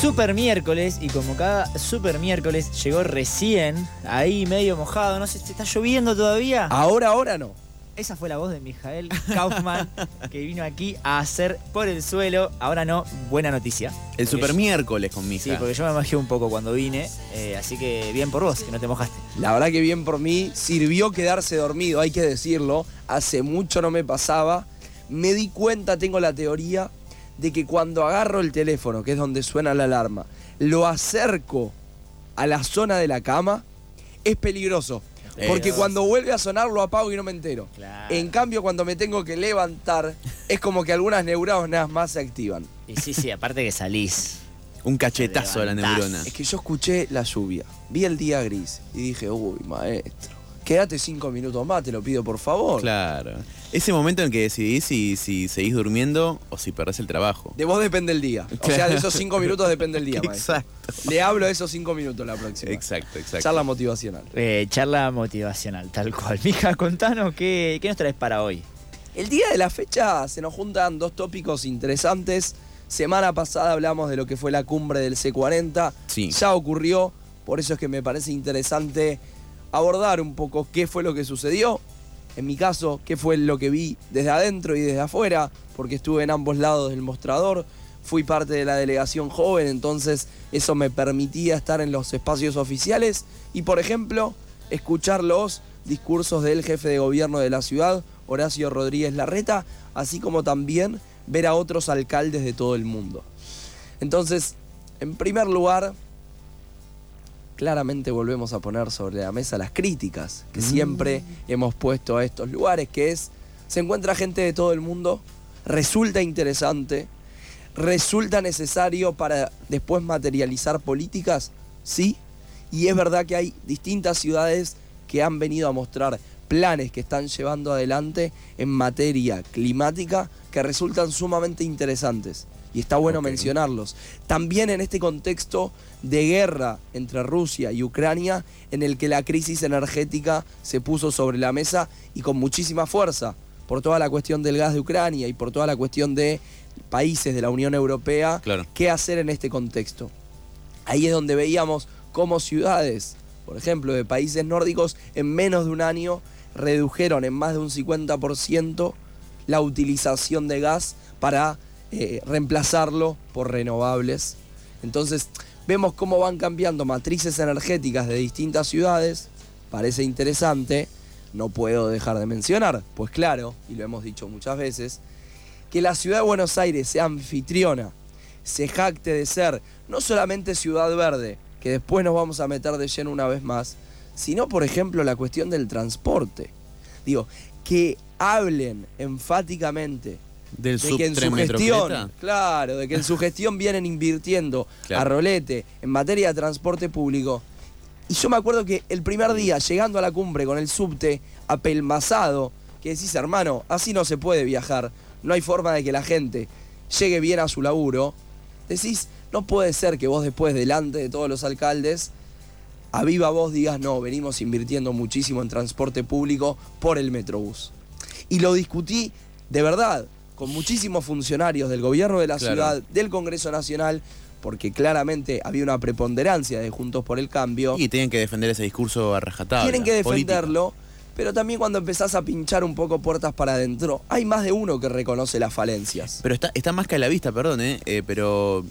Super miércoles y como cada super miércoles llegó recién, ahí medio mojado, no sé, ¿te está lloviendo todavía? Ahora, ahora no. Esa fue la voz de Mijael Kaufman que vino aquí a hacer por el suelo. Ahora no, buena noticia. El super yo- miércoles con mi Sí, porque yo me mojé un poco cuando vine, eh, así que bien por vos, que no te mojaste. La verdad que bien por mí, sirvió quedarse dormido, hay que decirlo. Hace mucho no me pasaba. Me di cuenta, tengo la teoría, de que cuando agarro el teléfono, que es donde suena la alarma, lo acerco a la zona de la cama, es peligroso. Porque cuando vuelve a sonar lo apago y no me entero. Claro. En cambio, cuando me tengo que levantar, es como que algunas neuronas más se activan. Y sí, sí, aparte que salís. Un cachetazo a la neurona. Es que yo escuché la lluvia, vi el día gris y dije, uy, maestro, quédate cinco minutos más, te lo pido por favor. Claro. Ese momento en que decidís si, si seguís durmiendo o si perdés el trabajo. De vos depende el día. O sea, de esos cinco minutos depende el día, maestro. Exacto. Le hablo de esos cinco minutos la próxima. Exacto, exacto. Charla motivacional. Eh, charla motivacional, tal cual. Mija, contanos qué, qué nos traes para hoy. El día de la fecha se nos juntan dos tópicos interesantes. Semana pasada hablamos de lo que fue la cumbre del C40. Sí. Ya ocurrió, por eso es que me parece interesante abordar un poco qué fue lo que sucedió. En mi caso, qué fue lo que vi desde adentro y desde afuera, porque estuve en ambos lados del mostrador. Fui parte de la delegación joven, entonces eso me permitía estar en los espacios oficiales y, por ejemplo, escuchar los discursos del jefe de gobierno de la ciudad, Horacio Rodríguez Larreta, así como también ver a otros alcaldes de todo el mundo. Entonces, en primer lugar, claramente volvemos a poner sobre la mesa las críticas que siempre hemos puesto a estos lugares, que es, se encuentra gente de todo el mundo, resulta interesante, resulta necesario para después materializar políticas, sí, y es verdad que hay distintas ciudades que han venido a mostrar planes que están llevando adelante en materia climática que resultan sumamente interesantes. Y está bueno mencionarlos. También en este contexto de guerra entre Rusia y Ucrania, en el que la crisis energética se puso sobre la mesa y con muchísima fuerza, por toda la cuestión del gas de Ucrania y por toda la cuestión de países de la Unión Europea, Claro. qué hacer en este contexto. Ahí es donde veíamos cómo ciudades, por ejemplo, de países nórdicos, en menos de un año redujeron en más de un 50% la utilización de gas para eh, reemplazarlo por renovables. Entonces, vemos cómo van cambiando matrices energéticas de distintas ciudades. Parece interesante. No puedo dejar de mencionar, pues claro, y lo hemos dicho muchas veces, que la ciudad de Buenos Aires sea anfitriona, se jacte de ser no solamente ciudad verde, que después nos vamos a meter de lleno una vez más, sino por ejemplo la cuestión del transporte. Digo, que hablen enfáticamente Del de que en su gestión, claro, de que en su gestión vienen invirtiendo Claro. a rolete en materia de transporte público. Y yo me acuerdo que el primer día, llegando a la cumbre con el subte apelmazado, que decís, hermano, así no se puede viajar, no hay forma de que la gente llegue bien a su laburo, decís, no puede ser que vos después, delante de todos los alcaldes, a viva voz digas, no, venimos invirtiendo muchísimo en transporte público por el Metrobús. Y lo discutí de verdad con muchísimos funcionarios del gobierno de la Claro. ciudad, del Congreso Nacional, porque claramente había una preponderancia de Juntos por el Cambio. Y tienen que defender ese discurso a rajatabla. Tienen que defenderlo, pero también cuando empezás a pinchar un poco puertas para adentro, hay más de uno que reconoce las falencias. Pero está, está más que a la vista, perdón, ¿eh? Eh, pero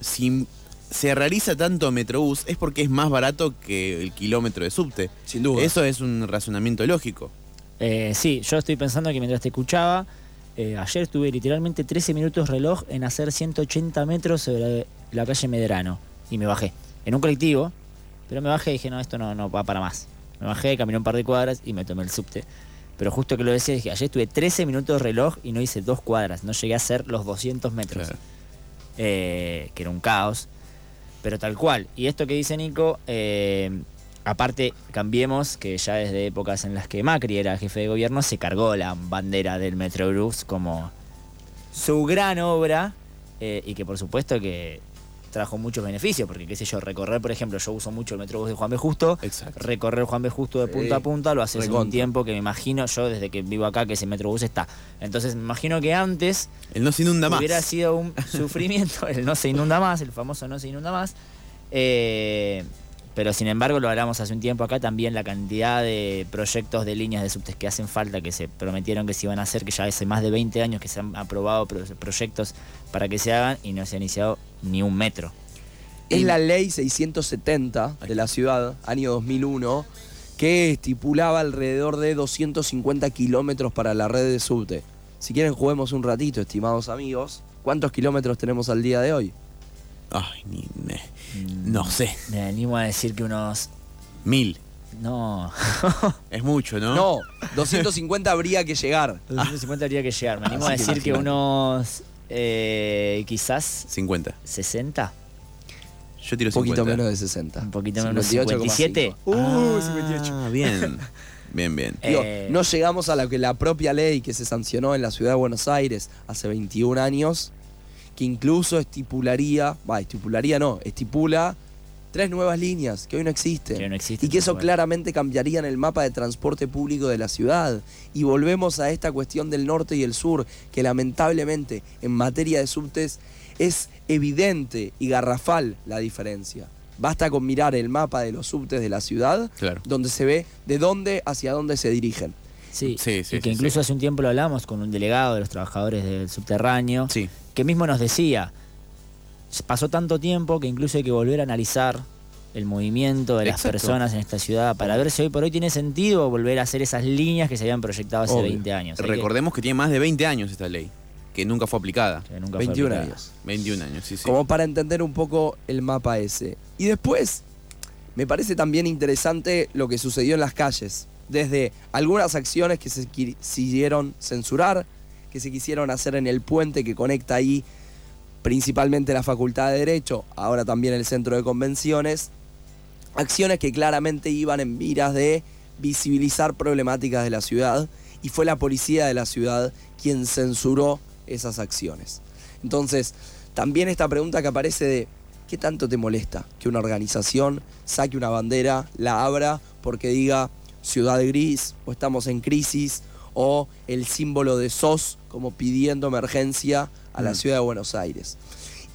si se realiza tanto Metrobús es porque es más barato que el kilómetro de subte. Sin duda. Eso es un razonamiento lógico. Eh, sí, yo estoy pensando que mientras te escuchaba, eh, ayer estuve literalmente 13 minutos reloj en hacer 180 metros sobre la calle Medrano y me bajé. En un colectivo, pero me bajé y dije, no, esto no, no va para más. Me bajé, caminé un par de cuadras y me tomé el subte. Pero justo que lo decía, dije, ayer estuve 13 minutos reloj y no hice dos cuadras, no llegué a hacer los 200 metros. Claro. eh, que era un caos, pero tal cual. Y esto que dice Nico, eh, Aparte, cambiemos que ya desde épocas en las que Macri era jefe de gobierno se cargó la bandera del Metrobús como su gran obra eh, y que por supuesto que trajo muchos beneficios, porque qué sé yo, recorrer, por ejemplo, yo uso mucho el Metrobús de Juan B. Justo, Exacto. recorrer Juan B. Justo de punta a punta lo hace hace un tiempo que me imagino, yo desde que vivo acá, que ese Metrobús está. Entonces me imagino que antes Él no se inunda más. hubiera sido un sufrimiento, el no se inunda más, el famoso no se inunda más. Eh, pero sin embargo lo hablamos hace un tiempo acá también la cantidad de proyectos de líneas de subtes que hacen falta, que se prometieron que se iban a hacer, que ya hace más de 20 años que se han aprobado pro- proyectos para que se hagan y no se ha iniciado ni un metro. Es la ley 670 de la ciudad, año 2001, que estipulaba alrededor de 250 kilómetros para la red de subte. Si quieren juguemos un ratito, estimados amigos. ¿Cuántos kilómetros tenemos al día de hoy? Ay, ni, ne- no sé. Me animo a decir que unos... Mil. No, Es mucho, ¿no? No, 250 habría que llegar. 250 habría que llegar. Me animo a Así que decir que imagínate. unos... eh, quizás 50. 60. Yo tiro Un poquito 50. menos de 60. Un poquito menos, 58,5. 57. Uh, Ah, 58. Bien. Bien, bien. Eh, Digo, no llegamos a lo que la propia ley que se sancionó en la ciudad de Buenos Aires hace 21 años, que incluso estipularía, va, estipularía no, estipula tres nuevas líneas que hoy no existen. Que no existen, y que eso claramente cambiaría en el mapa de transporte público de la ciudad. Y volvemos a esta cuestión del norte y el sur, que lamentablemente en materia de subtes es evidente y garrafal la diferencia. Basta con mirar el mapa de los subtes de la ciudad, Claro. donde se ve de dónde hacia dónde se dirigen. Sí, Sí, sí, y que sí, incluso sí. hace un tiempo lo hablamos con un delegado de los trabajadores del subterráneo, Sí. Que mismo nos decía, pasó tanto tiempo que incluso hay que volver a analizar el movimiento de las personas en esta ciudad para ver si hoy por hoy tiene sentido volver a hacer esas líneas que se habían proyectado hace Obvio. 20 años. Hay Recordemos que tiene más de 20 años esta ley, que nunca fue aplicada. que nunca fue 21 aplicada. años. 21 años, sí, sí. Como para entender un poco el mapa ese. Y después, me parece también interesante lo que sucedió en las calles. Desde algunas acciones que se quisieron censurar, que se quisieron hacer en el puente que conecta ahí principalmente la Facultad de Derecho, ahora también el Centro de Convenciones. Acciones que claramente iban en viras de visibilizar problemáticas de la ciudad y fue la policía de la ciudad quien censuró esas acciones. Entonces, también esta pregunta que aparece de ¿qué tanto te molesta que una organización saque una bandera, la abra porque diga ciudad gris o estamos en crisis o el símbolo de SOS como pidiendo emergencia a la Mm. ciudad de Buenos Aires?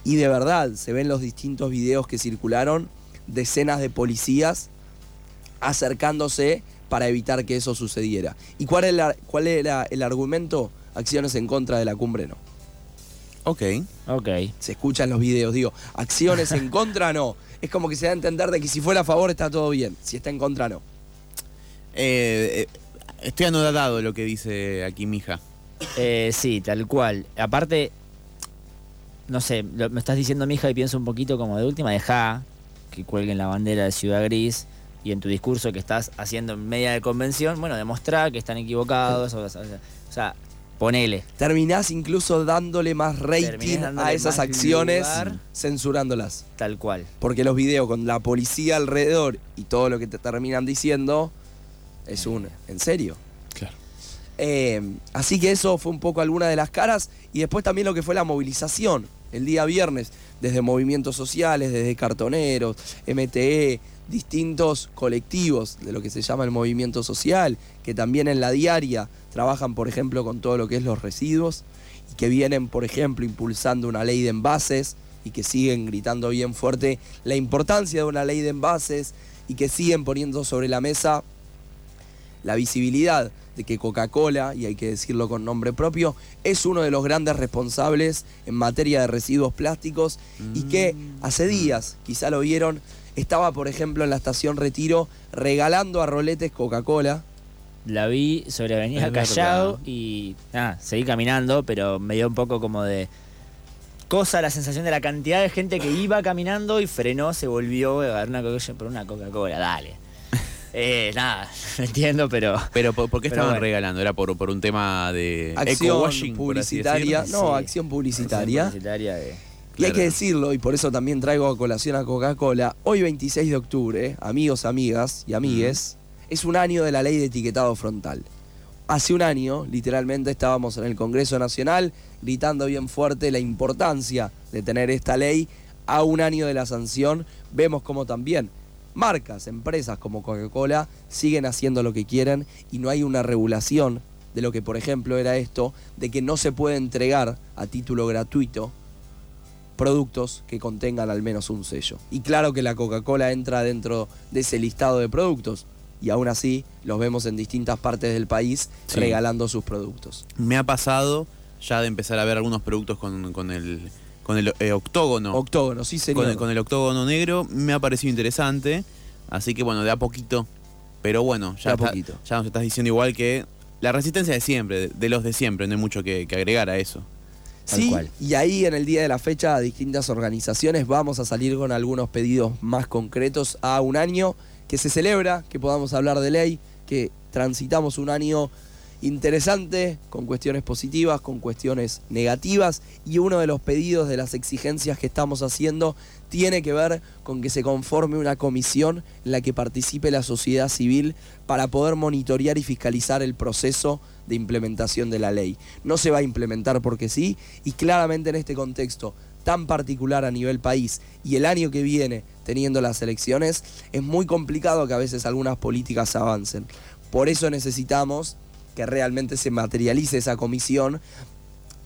Y de verdad, se ven los distintos videos que circularon, decenas de policías acercándose para evitar que eso sucediera. ¿Y cuál era, cuál era el argumento? Acciones en contra de la cumbre no. Ok. Ok. Se escuchan los videos, digo, acciones en contra no. Es como que se da a entender de que si fuera a favor está todo bien, si está en contra no. Eh, eh, estoy anodado lo que dice aquí mi hija. Eh, sí, tal cual. Aparte, no sé, lo- me estás diciendo, mija, y pienso un poquito como de última, deja que cuelguen la bandera de Ciudad Gris y en tu discurso que estás haciendo en media de convención, bueno, demostrar que están equivocados, o, o sea, o sea, ponele. Terminás incluso dándole más rating dándole a esas acciones, lugar. censurándolas. Tal cual. Porque los videos con la policía alrededor y todo lo que te terminan diciendo es un... ¿En serio? Claro. Eh, así que eso fue un poco alguna de las caras y después también lo que fue la movilización el día viernes, desde movimientos sociales, desde cartoneros, MTE, distintos colectivos de lo que se llama el movimiento social, que también en la diaria trabajan, por ejemplo, con todo lo que es los residuos y que vienen, por ejemplo, impulsando una ley de envases y que siguen gritando bien fuerte la importancia de una ley de envases y que siguen poniendo sobre la mesa la visibilidad de que Coca-Cola, y hay que decirlo con nombre propio, es uno de los grandes responsables en materia de residuos plásticos y que hace días, quizá lo vieron, estaba por ejemplo en la estación Retiro regalando a roletes Coca-Cola. La vi sobre Avenida Es verdad. Callao y nada, seguí caminando, pero me dio un poco como de cosa la sensación de la cantidad de gente que iba caminando y frenó, se volvió a agarrar una Coca-Cola por una Coca-Cola, dale. Eh, nada, no entiendo, pero Pero ¿por, por qué estaban bueno. regalando? ¿Era por, por un tema de Acción eco-washing, por así publicitaria. No, Sí. acción publicitaria. publicitaria de- Y hay que decirlo, y por eso también traigo a colación a Coca-Cola, hoy 26 de octubre, amigos, amigas y amigues, es un año de la ley de etiquetado frontal. Hace un año, literalmente, estábamos en el Congreso Nacional gritando bien fuerte la importancia de tener esta ley. A un año de la sanción, vemos como también marcas, empresas como Coca-Cola siguen haciendo lo que quieren y no hay una regulación de lo que, por ejemplo, era esto, de que no se puede entregar a título gratuito productos que contengan al menos un sello. Y claro que la Coca-Cola entra dentro de ese listado de productos y aún así los vemos en distintas partes del país Sí. regalando sus productos. Me ha pasado ya de empezar a ver algunos productos con, con el, con el eh, octógono. Octógono, sí señor. con, el, con el octógono negro. Me ha parecido interesante. Así que bueno, de a poquito. Pero bueno, De ya, a está- poquito. ya nos estás diciendo igual que la resistencia de siempre, de, de los de siempre, no hay mucho que, que agregar a eso. Tal Sí, cual. y ahí en el día de la fecha distintas organizaciones vamos a salir con algunos pedidos más concretos a un año que se celebra, que podamos hablar de ley, que transitamos un año interesante, con cuestiones positivas, con cuestiones negativas, y uno de los pedidos de las exigencias que estamos haciendo tiene que ver con que se conforme una comisión en la que participe la sociedad civil para poder monitorear y fiscalizar el proceso de implementación de la ley. No se va a implementar porque sí, y claramente en este contexto tan particular a nivel país y el año que viene teniendo las elecciones, es muy complicado que a veces algunas políticas avancen. Por eso necesitamos que realmente se materialice esa comisión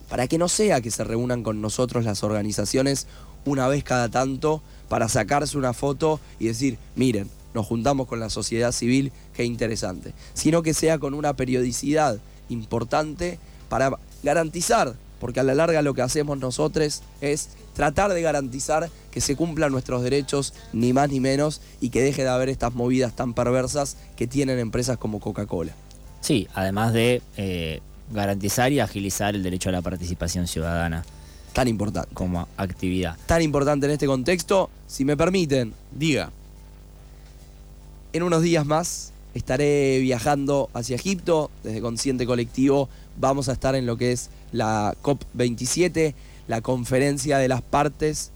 para que no sea que se reúnan con nosotros las organizaciones una vez cada tanto para sacarse una foto y decir, miren, nos juntamos con la sociedad civil, qué interesante, sino que sea con una periodicidad importante para garantizar, porque a la larga lo que hacemos nosotros es tratar de garantizar que se cumplan nuestros derechos, ni más ni menos, y que deje de haber estas movidas tan perversas que tienen empresas como Coca-Cola. Sí, además de eh, garantizar y agilizar el derecho a la participación ciudadana Tan importante. como actividad. Tan importante en este contexto, si me permiten, Diga. En unos días más estaré viajando hacia Egipto. Desde Consciente Colectivo vamos a estar en lo que es la COP27, la conferencia de las partes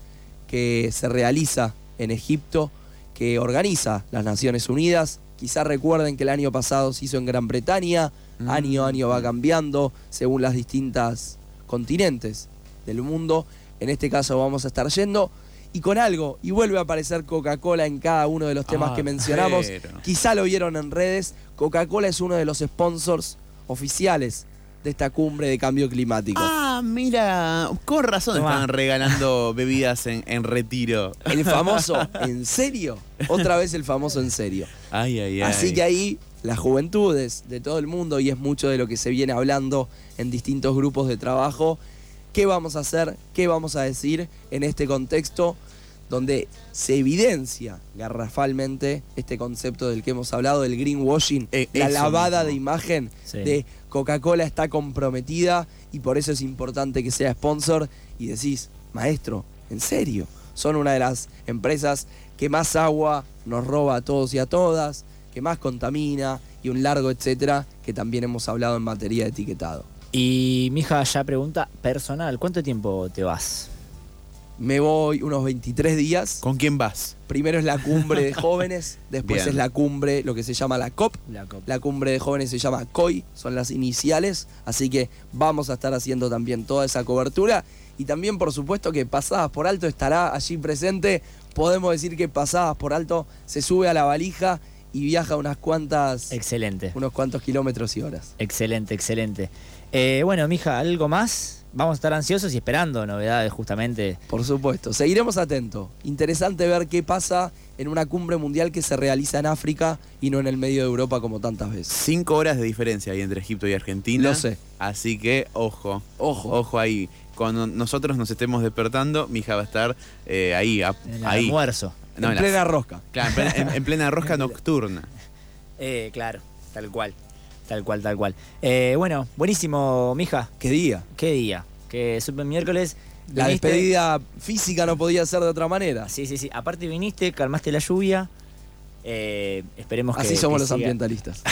que se realiza en Egipto, que organiza las Naciones Unidas. Quizás recuerden que el año pasado se hizo en Gran Bretaña, Mm. año a año va cambiando según las distintas continentes del mundo. En este caso vamos a estar yendo y con algo, y vuelve a aparecer Coca-Cola en cada uno de los temas Ah, que mencionamos. pero. Quizá lo vieron en redes, Coca-Cola es uno de los sponsors oficiales de esta cumbre de cambio climático. Ah, mira, con razón Tomá. estaban regalando bebidas en, en retiro. El famoso, ¿en serio? Otra vez el famoso en serio. Ay, ay, ay. Así que ahí las juventudes de todo el mundo, y es mucho de lo que se viene hablando en distintos grupos de trabajo, ¿qué vamos a hacer? ¿Qué vamos a decir en este contexto donde se evidencia garrafalmente este concepto del que hemos hablado, del greenwashing, Eh, la lavada mismo. de imagen Sí. de Coca-Cola está comprometida y por eso es importante que sea sponsor y decís, maestro, ¿en serio? Son una de las empresas que más agua nos roba a todos y a todas, que más contamina y un largo etcétera que también hemos hablado en materia de etiquetado. Y mi hija ya pregunta personal, ¿cuánto tiempo te vas? Me voy unos 23 días. ¿Con quién vas? Primero es la cumbre de jóvenes, después Bien. es la cumbre, lo que se llama la COP, La copa. La cumbre de jóvenes se llama COI, son las iniciales, así que vamos a estar haciendo también toda esa cobertura. Y también, por supuesto, que Pasadas por Alto estará allí presente. Podemos decir que Pasadas por Alto se sube a la valija y viaja unas cuantas, Excelente, unos cuantos kilómetros y horas. excelente, excelente. Eh, bueno, mija, ¿algo más? Vamos a estar ansiosos y esperando novedades justamente. Por supuesto, seguiremos atentos. Interesante ver qué pasa en una cumbre mundial que se realiza en África y no en el medio de Europa como tantas veces. Cinco horas de diferencia hay entre Egipto y Argentina. Lo sé. Así que, ojo. Ojo. Ojo ahí. Cuando nosotros nos estemos despertando, mi hija va a estar eh, ahí. a- En el ahí. almuerzo. No, en en la- plena rosca. Claro, en plena, en- en plena rosca nocturna. Eh, claro, tal cual. Tal cual, tal cual. Eh, bueno, buenísimo, mija. ¿Qué día? ¿Qué día? Que super miércoles. La viniste- despedida física no podía ser de otra manera. Sí, sí, sí. Aparte viniste, calmaste la lluvia. Eh, esperemos que. Así somos que los siga. ambientalistas.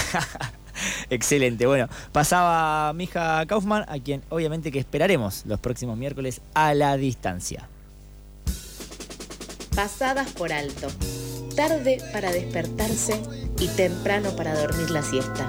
Excelente. Bueno, pasaba Mija Kaufman, a quien obviamente que esperaremos los próximos miércoles a la distancia. pasadas por alto. Tarde para despertarse y temprano para dormir la siesta.